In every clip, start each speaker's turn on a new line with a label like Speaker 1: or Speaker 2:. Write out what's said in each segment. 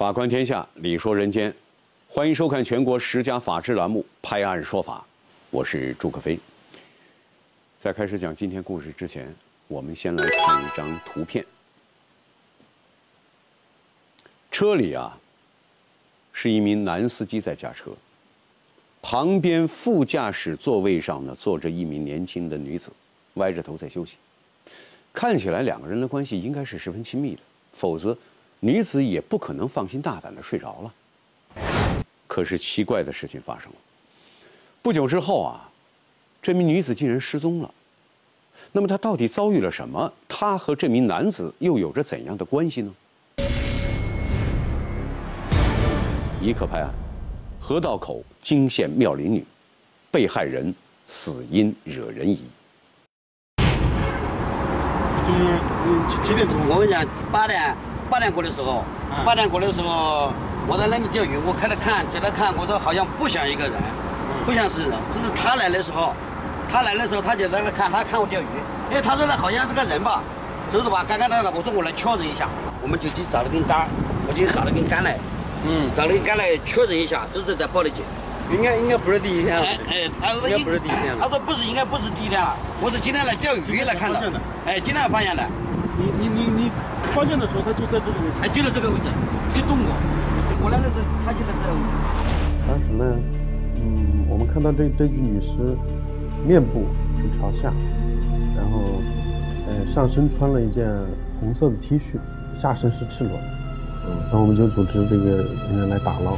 Speaker 1: 法观天下，理说人间，欢迎收看全国十佳法制栏目《拍案说法》，我是朱克飞。在开始讲今天故事之前，我们先来看一张图片。车里啊，是一名男司机在驾车，旁边副驾驶座位上呢坐着一名年轻的女子，歪着头在休息。看起来两个人的关系应该是十分亲密的，否则女子也不可能放心大胆的睡着了。可是奇怪的事情发生了，不久之后啊，这名女子竟然失踪了。那么她到底遭遇了什么？她和这名男子又有着怎样的关系呢？一刻拍案，河道口惊现妙龄女，被害人死因惹人疑。
Speaker 2: 就是几几点钟？
Speaker 3: 我跟你讲，八点八点过的时候，八点过的时候，我在那里钓鱼，我开始看，叫他看，我说好像不像一个人，不像是人，只是他来的时候，他来的时候他就在那看，他看我钓鱼，因为他说那好像是个人吧，走走吧，刚刚那个，我说我来确认一下，我们就去找了根杆，我就找了根杆来，
Speaker 2: 嗯，
Speaker 3: 找了根杆来确认一下，这是在报的警。
Speaker 2: 应该应该不是第一天了。
Speaker 3: 哎哎，他说
Speaker 2: 应该不是第一天了。
Speaker 3: 他说不是，应该不是第一天了，我是今天来钓鱼来看
Speaker 2: 的，
Speaker 3: 哎，今天发现的。
Speaker 2: 发现的时候，他就在这个位置。
Speaker 3: 哎，就在这个位置，没动过。我来的时候，他就在这个位置。
Speaker 4: 当时呢，嗯，我们看到这这具女尸面部是朝下，然后呃上身穿了一件红色的 T 恤，下身是赤裸的。嗯，然后我们就组织这个人员来打捞。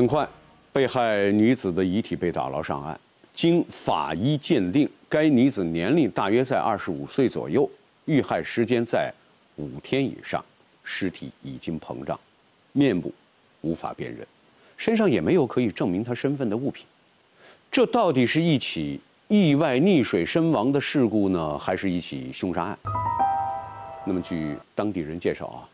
Speaker 1: 很快，被害女子的遗体被打捞上岸。经法医鉴定，该女子年龄大约在二十五岁左右，遇害时间在五天以上，尸体已经膨胀，面部无法辨认，身上也没有可以证明她身份的物品。这到底是一起意外溺水身亡的事故呢，还是一起凶杀案？那么，据当地人介绍啊，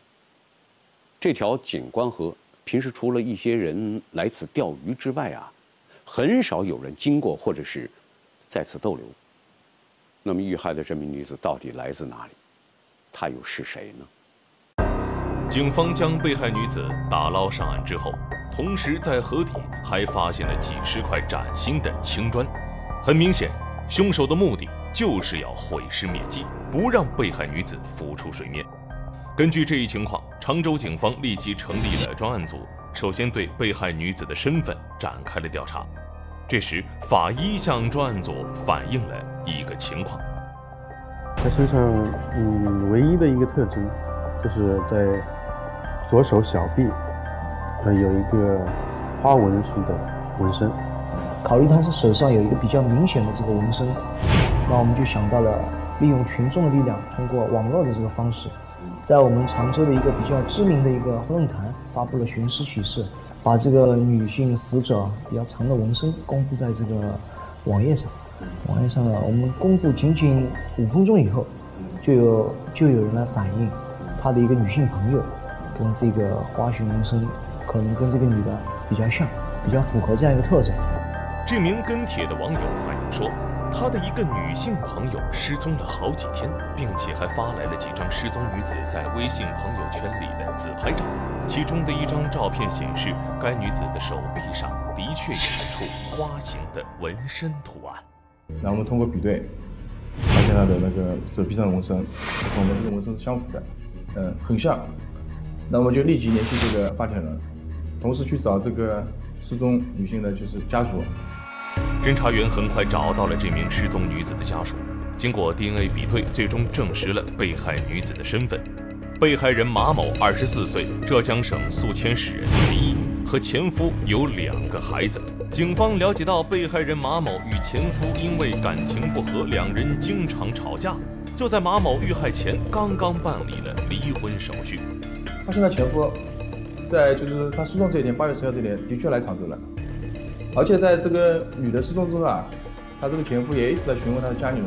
Speaker 1: 这条景观河平时除了一些人来此钓鱼之外啊，很少有人经过或者是在此逗留。那么遇害的这名女子到底来自哪里？她又是谁呢？
Speaker 5: 警方将被害女子打捞上岸之后，同时在河底还发现了几十块崭新的青砖。很明显，凶手的目的就是要毁尸灭迹，不让被害女子浮出水面。根据这一情况，常州警方立即成立了专案组，首先对被害女子的身份展开了调查。这时，法医向专案组反映了一个情况：
Speaker 4: 她身上嗯唯一的一个特征，就是在左手小臂，呃有一个花纹式的纹身。
Speaker 6: 考虑她是手上有一个比较明显的这个纹身，那我们就想到了利用群众的力量，通过网络的这个方式，在我们常州的一个比较知名的一个论坛发布了寻尸启事，把这个女性死者比较长的纹身公布在这个网页上。网页上呢，我们公布仅仅五分钟以后，就有就有人来反映，他的一个女性朋友跟这个花裙纹身可能跟这个女的比较像，比较符合这样一个特征。
Speaker 5: 这名跟帖的网友反映说，他的一个女性朋友失踪了好几天，并且还发来了几张失踪女子在微信朋友圈里的自拍照。其中的一张照片显示，该女子的手臂上的确有一处花形的纹身图案。
Speaker 7: 那我们通过比对，发现她的那个手臂上的纹身和我们这个纹身是相符的，嗯，很像。那我们就立即联系这个发帖人，同时去找这个失踪女性的就是家属。
Speaker 5: 侦查员很快找到了这名失踪女子的家属，经过 DNA 比对，最终证实了被害女子的身份。被害人马某，二十四岁，浙江省宿迁市人，离异，和前夫有两个孩子。警方了解到，被害人马某与前夫因为感情不和，两人经常吵架。就在马某遇害前，刚刚办理了离婚手续。
Speaker 7: 他现在前夫在就是他失踪这一天，八月十号这天，的确来常州了。而且在这个女的失踪之后啊，她这个前夫也一直在询问她的家里人，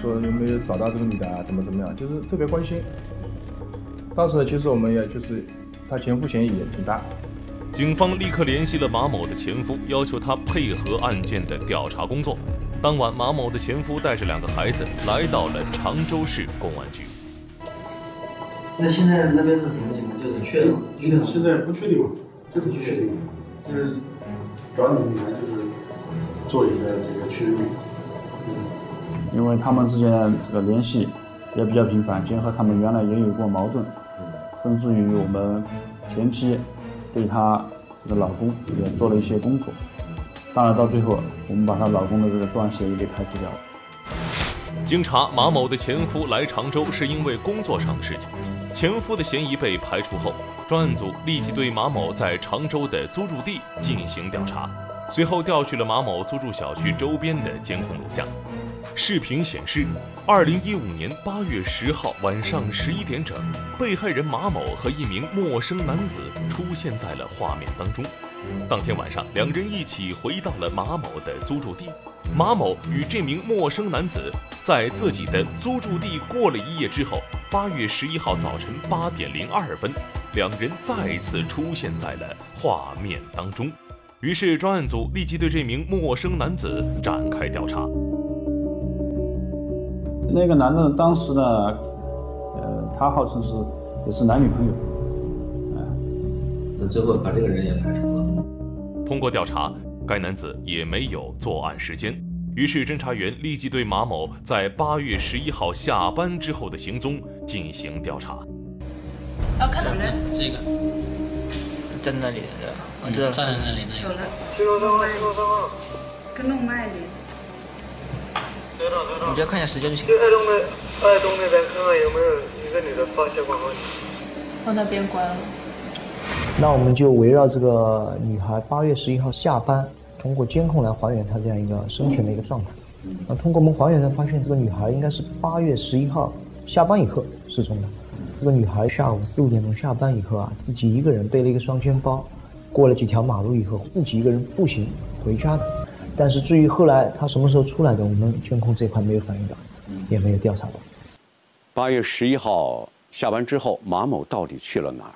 Speaker 7: 说有没有找到这个女的啊，怎么怎么样，就是特别关心。当时呢，其实我们也就是她前夫嫌疑也挺大。
Speaker 5: 警方立刻联系了马某的前夫，要求他配合案件的调查工作。当晚，马某的前夫带着两个孩子来到了常州市公安局。
Speaker 8: 那现在那边是什么情况？就是确认吗？
Speaker 2: 现在不确定嘛，就是不确定，就是找你们来就是做一个这个确认。
Speaker 9: 因为他们之间这个联系也比较频繁，结合他们原来也有过矛盾，甚至于我们前期。对她这个老公也做了一些工作，当然到最后，我们把她老公的这个作案嫌疑给排除掉了。
Speaker 5: 经查，马某的前夫来常州是因为工作上的事情，前夫的嫌疑被排除后，专案组立即对马某在常州的租住地进行调查，随后调取了马某租住小区周边的监控录像。视频显示，二零一五年八月十号晚上十一点整，被害人马某和一名陌生男子出现在了画面当中。当天晚上，两人一起回到了马某的租住地。马某与这名陌生男子在自己的租住地过了一夜之后，八月十一号早晨八点零二分，两人再次出现在了画面当中。于是，专案组立即对这名陌生男子展开调查。
Speaker 9: 那个男的当时呢，呃，他号称是也是男女朋友，
Speaker 8: 那最后把这个人也排除了。
Speaker 5: 通过调查，该男子也没有作案时间。于是，侦查员立即对马某在八月十一号下班之后的行踪进行调查。
Speaker 10: 要看到人，
Speaker 11: 这个
Speaker 10: 站在那里的，我知道
Speaker 11: 站在那里那个。
Speaker 10: 跟弄卖的。你只要看一下时间就行。
Speaker 12: 二栋的二栋那边看看有没有一个女的发血管问题。
Speaker 10: 往那边关了。
Speaker 6: 那我们就围绕这个女孩八月十一号下班，通过监控来还原她这样一个生前的一个状态。那通过我们还原呢，发现这个女孩应该是八月十一号下班以后失踪的。这个女孩下午四五点钟下班以后啊，自己一个人背了一个双肩包，过了几条马路以后，自己一个人步行回家的。但是至于后来她什么时候出来的，我们监控这块没有反映到，也没有调查到。
Speaker 1: 八月十一号下班之后，马某到底去了哪儿？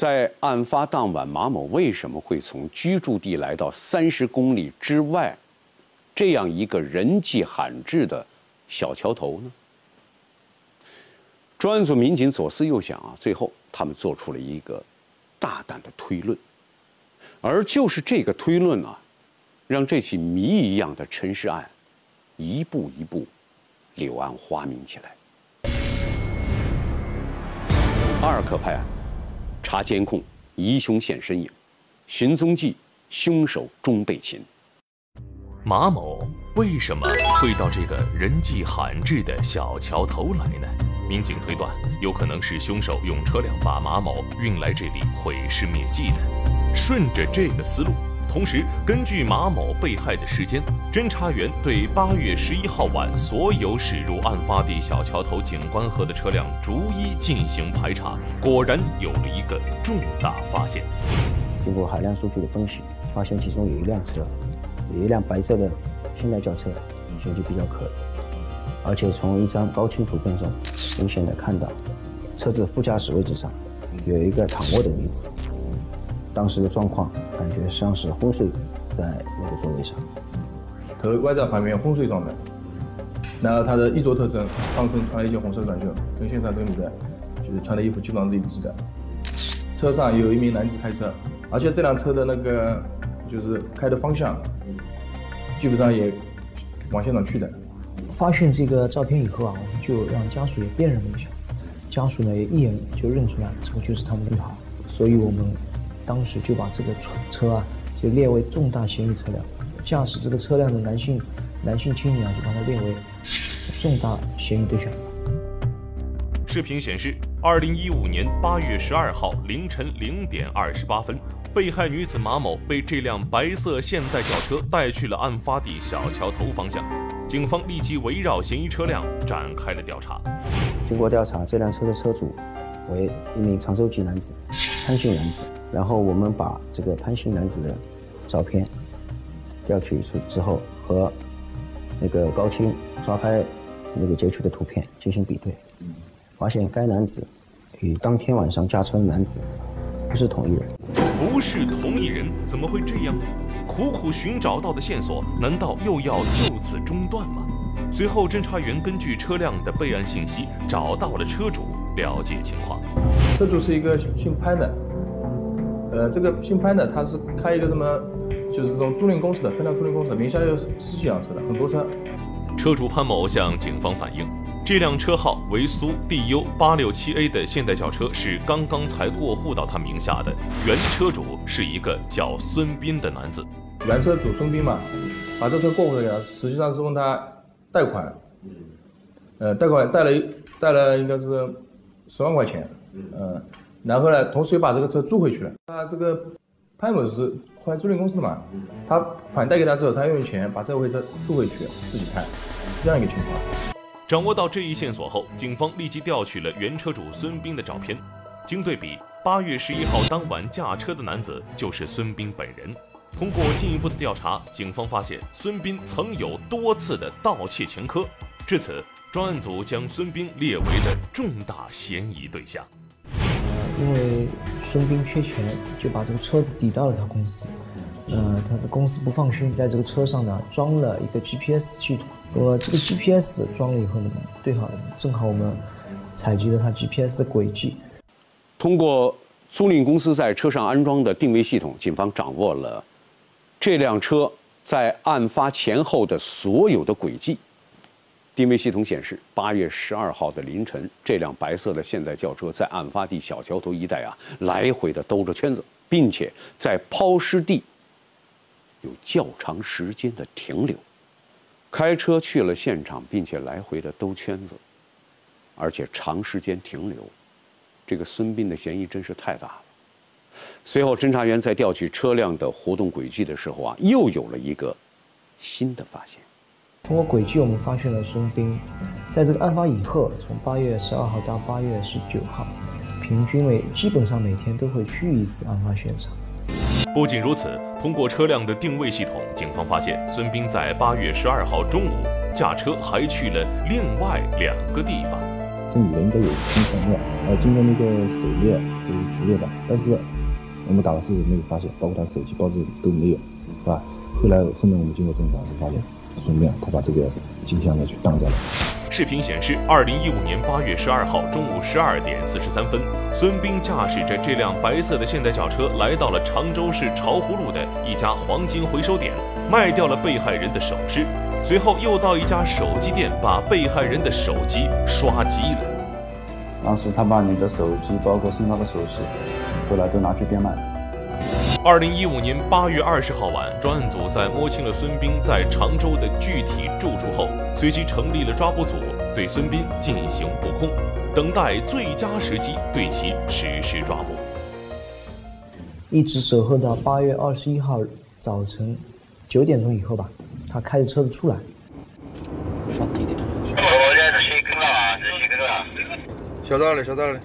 Speaker 1: 在案发当晚，马某为什么会从居住地来到三十公里之外，这样一个人迹罕至的小桥头呢？专案组民警左思右想啊，最后他们做出了一个大胆的推论，而就是这个推论啊。让这起谜一样的沉尸案，一步一步柳暗花明起来。阿尔克派案，查监控，疑凶现身影，寻踪记，凶手终被擒。
Speaker 5: 马某为什么会到这个人迹罕至的小桥头来呢？民警推断，有可能是凶手用车辆把马某运来这里毁尸灭迹的。顺着这个思路。同时，根据马某被害的时间，侦查员对八月十一号晚所有驶入案发地小桥头景观河的车辆逐一进行排查，果然有了一个重大发现。
Speaker 6: 经过海量数据的分析，发现其中有一辆车，有一辆白色的现代轿车，形迹比较可疑。而且从一张高清图片中，明显的看到车子副驾驶位置上有一个躺卧的女子。当时的状况感觉像是昏睡在那个座位上，
Speaker 7: 头歪在旁边，昏睡状态。然后他的衣着特征，上身穿了一件红色短袖，跟现场这个女的，就是穿的衣服基本上是一致的。车上有一名男子开车，而且这辆车的那个就是开的方向，基本上也往现场去的。
Speaker 6: 发现这个照片以后啊，我们就让家属也辨认了一下，家属呢也一眼就认出来这个就是他们的女孩，所以我们。当时就把这个车车啊，就列为重大嫌疑车辆。驾驶这个车辆的男性男性青年啊，就把它列为重大嫌疑对象。
Speaker 5: 视频显示，二零一五年八月十二号凌晨零点二十八分，被害女子马某被这辆白色现代轿车带去了案发地小桥头方向，警方立即围绕嫌疑车辆展开了调查。
Speaker 11: 经过调查，这辆车的车主为一名常州籍男子潘姓男子。然后我们把这个潘姓男子的照片调取出之后，和那个高清抓拍那个截取的图片进行比对，发现该男子与当天晚上驾车的男子不是同一人。
Speaker 5: 不是同一人，怎么会这样呢？苦苦寻找到的线索，难道又要就此中断吗？随后，侦查员根据车辆的备案信息，找到了车主，了解情况。
Speaker 7: 车主是一个姓潘的，呃，这个姓潘的，他是开一个什么，就是这种租赁公司的车辆租赁公司，名下有十几辆车的，很多车。
Speaker 5: 车主潘某向警方反映，这辆车号为苏 DU 八六七 A 的现代轿车是刚刚才过户到他名下的，原车主是一个叫孙斌的男子。
Speaker 7: 原车主孙斌嘛，把这车过户给他，实际上是问他贷款，呃，贷款贷了贷了应该是十万块钱，嗯，然后呢，同时又把这个车租回去了。那这个潘某是开租赁公司的嘛，他款贷给他之后，他用钱把这回车租回去自己开，这样一个情况。
Speaker 5: 掌握到这一线索后，警方立即调取了原车主孙斌的照片，经对比，八月十一号当晚驾车的男子就是孙斌本人。通过进一步的调查，警方发现孙斌曾有多次的盗窃前科，至此，专案组将孙斌列为了重大嫌疑对象。
Speaker 6: 因为孙斌缺钱，就把这个车子抵到了他公司。呃，他的公司不放心，在这个车上呢装了一个 GPS 系统。我这个 GPS 装了以后呢，对好，正好我们采集了他 GPS 的轨迹。
Speaker 1: 通过租赁公司在车上安装的定位系统，警方掌握了这辆车在案发前后的所有的轨迹。定位系统显示，八月十二号的凌晨，这辆白色的现代轿车在案发地小桥头一带啊，来回的兜着圈子，并且在抛尸地有较长时间的停留。开车去了现场，并且来回的兜圈子，而且长时间停留，这个孙斌的嫌疑真是太大了。随后，侦查员在调取车辆的活动轨迹的时候啊，又有了一个新的发现。
Speaker 6: 通过轨迹，我们发现了孙斌在这个案发以后，从八月十二号到八月十九号，平均每基本上每天都会去一次案发现场。
Speaker 5: 不仅如此，通过车辆的定位系统，警方发现孙斌在八月十二号中午驾车还去了另外两个地方。
Speaker 11: 这女的应该有金项链，呃，经过那个手链就是除链的，但是我们打的是没有发现，包括她手机、包子都没有，是吧？后来后面我们经过侦查是发现。顺便，他把这个金项链去当掉了。
Speaker 5: 视频显示，二零一五年八月十二号中午十二点四十三分，孙斌驾驶着这辆白色的现代轿车来到了常州市巢湖路的一家黄金回收点，卖掉了被害人的首饰，随后又到一家手机店把被害人的手机刷机了。
Speaker 9: 当时他把你的手机，包括身上的首饰，后来都拿去变卖。
Speaker 5: 二零一五年八月二十号晚，专案组在摸清了孙斌在常州的具体住处后，随即成立了抓捕组，对孙斌进行布控，等待最佳时机对其实施抓捕。
Speaker 6: 一直守候到八月二十一号早晨九点钟以后吧，他开着车子出来。
Speaker 12: 小道理，小道理。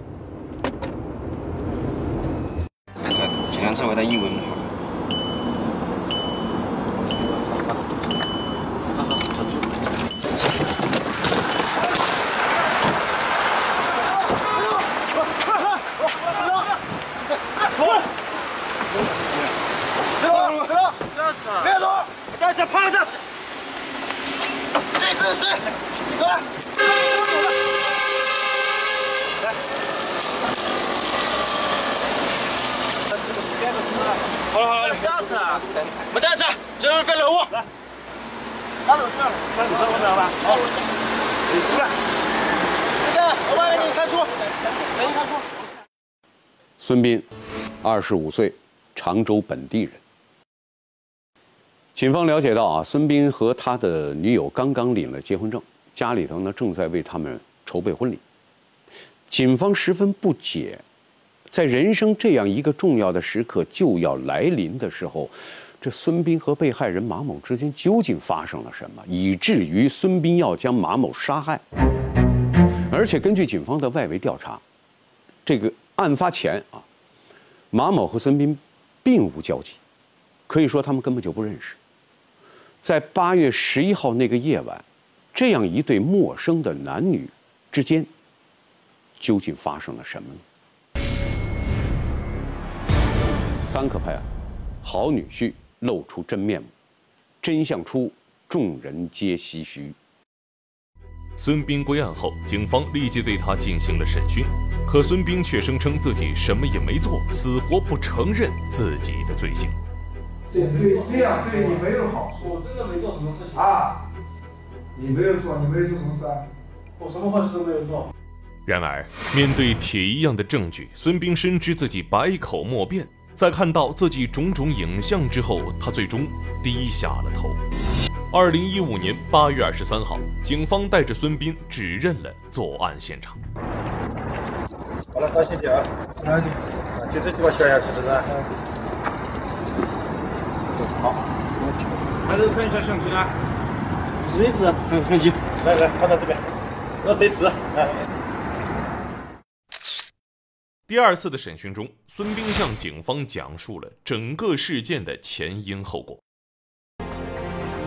Speaker 13: 两车为他一文
Speaker 12: 走！别走！趴着！谁是谁？谁过来？好了好了，不要车，没带车，这是废物。来，拿走去，拿走我走吧。好，你出来。老板，给你开出，给你开出。
Speaker 1: 孙斌，二十五岁，常州本地人。警方了解到啊，孙斌和他的女友刚刚领了结婚证，家里头呢正在为他们筹备婚礼。警方十分不解。在人生这样一个重要的时刻就要来临的时候，这孙斌和被害人马某之间究竟发生了什么，以至于孙斌要将马某杀害？而且根据警方的外围调查，这个案发前啊，马某和孙斌并无交集，可以说他们根本就不认识。在八月十一号那个夜晚，这样一对陌生的男女之间，究竟发生了什么呢？三可派案，好女婿露出真面目，真相出，众人皆唏嘘。
Speaker 5: 孙兵归案后，警方立即对他进行了审讯，可孙兵却声称自己什么也没做，死活不承认自己的罪行。
Speaker 14: 这对这样对你没有好处。
Speaker 2: 我真的没做什么事情
Speaker 14: 啊！你没有做，你没有做什么事啊？
Speaker 2: 我什么坏事都没有做。
Speaker 5: 然而，面对铁一样的证据，孙兵深知自己百口莫辩。在看到自己种种影像之后，他最终低下了头。二零一五年八月二十三号，警方带着孙斌指认了作案现场。
Speaker 14: 好了，放心点啊，就这地方消下去，是不是？好，
Speaker 2: 还是看一下相机啊，
Speaker 14: 指一指，
Speaker 2: 嗯，相机，
Speaker 14: 来来，放到这边，让谁指？来。
Speaker 5: 第二次的审讯中，孙兵向警方讲述了整个事件的前因后果。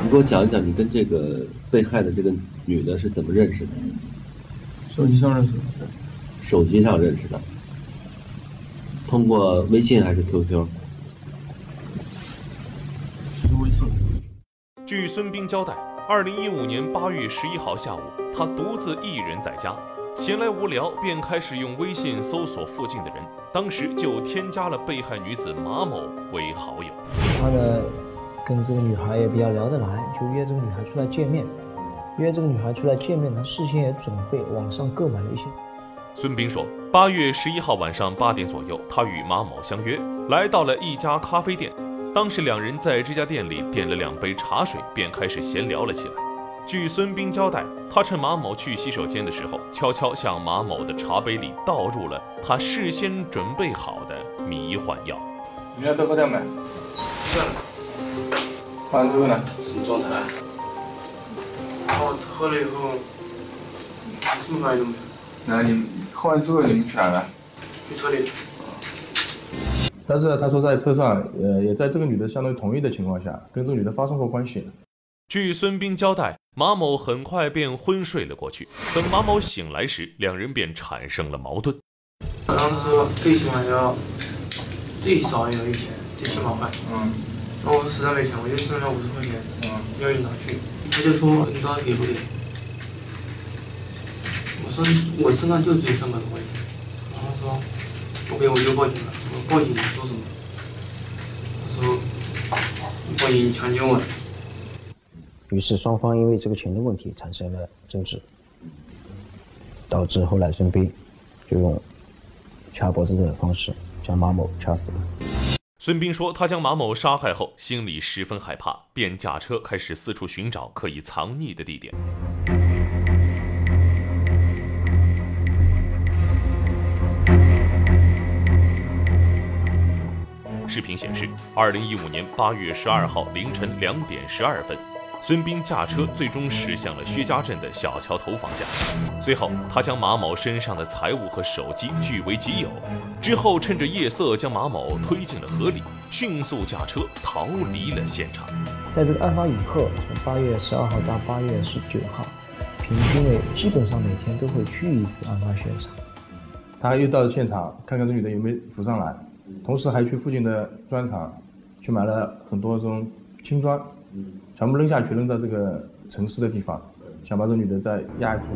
Speaker 15: 你给我讲一讲，你跟这个被害的这个女的是怎么认识的？
Speaker 7: 手机上认识的。
Speaker 15: 手机上认识的。通过微信还是 QQ？
Speaker 7: 是微信。
Speaker 5: 据孙兵交代，二零一五年八月十一号下午，他独自一人在家。闲来无聊，便开始用微信搜索附近的人，当时就添加了被害女子马某为好友。
Speaker 6: 他呢，跟这个女孩也比较聊得来，就约这个女孩出来见面。约这个女孩出来见面，呢事先也准备网上购买了一些。
Speaker 5: 孙斌说，八月十一号晚上八点左右，他与马某相约来到了一家咖啡店。当时两人在这家店里点了两杯茶水，便开始闲聊了起来。据孙斌交代，他趁马某去洗手间的时候，悄悄向马某的茶杯里倒入了他事先准备好的迷幻药。
Speaker 7: 你要多喝点没？
Speaker 2: 算了。
Speaker 7: 喝完之后呢？
Speaker 2: 什么状态？我喝了以后，什么反应都没有。
Speaker 7: 那你喝完之后你们去哪了？
Speaker 2: 去车里。
Speaker 7: 但是他说在车上，呃，也在这个女的相当于同意的情况下，跟这个女的发生过关系。
Speaker 5: 据孙斌交代，马某很快便昏睡了过去。等马某醒来时，两人便产生了矛盾。
Speaker 2: 然后他说最起码要最少要一千，最起码还。嗯。然后我说实在没钱，我就剩下五十块钱。嗯。要你拿去。他就说你到底给不给？我说我身上就只有三百多块钱。然后说不给我就报警了。我报警说什么？他说报警强奸我。
Speaker 11: 于是双方因为这个钱的问题产生了争执，导致后来孙斌就用掐脖子的方式将马某掐死了。
Speaker 5: 孙斌说，他将马某杀害后，心里十分害怕，便驾车开始四处寻找可以藏匿的地点。视频显示，二零一五年八月十二号凌晨两点十二分。孙斌驾车最终驶向了薛家镇的小桥头方向，随后他将马某身上的财物和手机据为己有，之后趁着夜色将马某推进了河里，迅速驾车逃离了现场。
Speaker 6: 在这个案发以后，从八月十二号到八月十九号，平均为基本上每天都会去一次案发现场。
Speaker 7: 他又到现场看看这女的有没有浮上来，同时还去附近的砖厂去买了很多这种青砖。全部扔下去，扔到这个城市的地方，想把这女的再压住。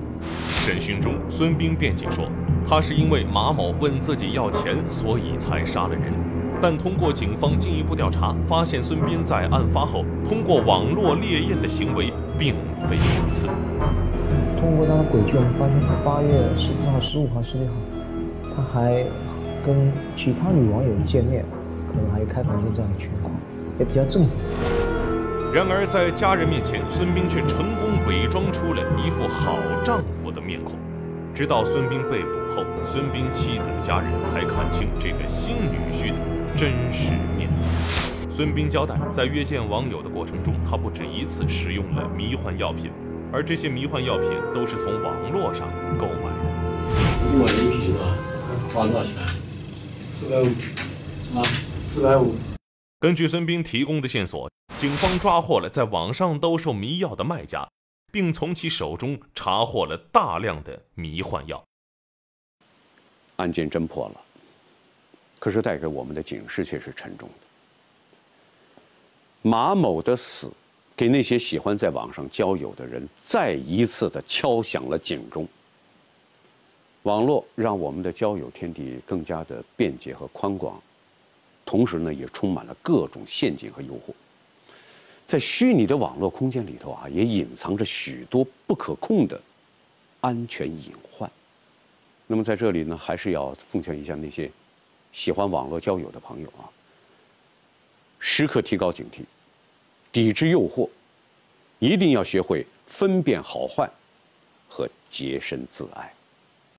Speaker 5: 审讯中，孙斌辩解说，他是因为马某问自己要钱，所以才杀了人。但通过警方进一步调查，发现孙斌在案发后通过网络猎艳的行为并非如此。
Speaker 6: 通过他的轨迹，我们发现他八月十四号、十五号、十六号，他还跟其他女网友见面，可能还有开房间这样的情况，也比较正常。
Speaker 5: 然而，在家人面前，孙斌却成功伪装出了一副好丈夫的面孔。直直到孙斌被捕后，孙斌妻子的家人才看清这个新女婿的真实面目。孙斌交代，在约见网友的过程中，他不止一次使用了迷幻药品，而这些迷幻药品都是从网络上购买的。
Speaker 16: 一万一瓶啊？花多少钱？
Speaker 2: 四百五。
Speaker 16: 啊，
Speaker 2: 四百五。
Speaker 5: 根据孙斌提供的线索，警方抓获了在网上兜售迷药的卖家，并从其手中查获了大量的迷幻药。
Speaker 1: 案件侦破了，可是带给我们的警示却是沉重的。马某的死，给那些喜欢在网上交友的人再一次的敲响了警钟。网络让我们的交友天地更加的便捷和宽广。同时呢，也充满了各种陷阱和诱惑。在虚拟的网络空间里头啊，也隐藏着许多不可控的安全隐患。那么在这里呢，还是要奉劝一下那些喜欢网络交友的朋友啊，时刻提高警惕，抵制诱惑，一定要学会分辨好坏和洁身自爱。